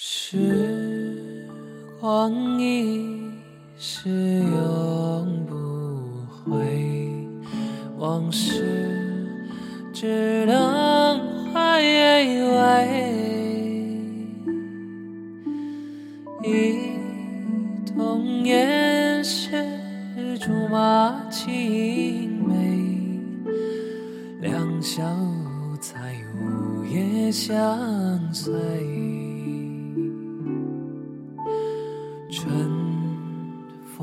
时光一逝永不回，往事只能回味。一童年时竹马青梅，两小无猜午夜相随。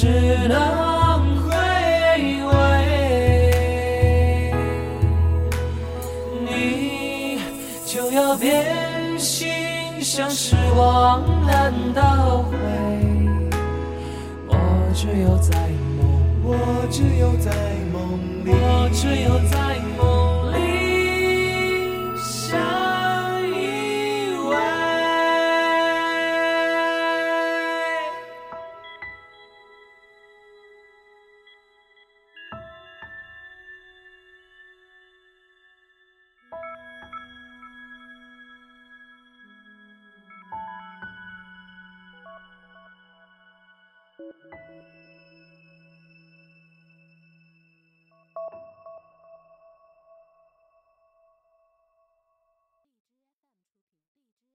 只能回味。你就要变心，像时光难倒回。我只有在梦，我只有在梦里，我只有在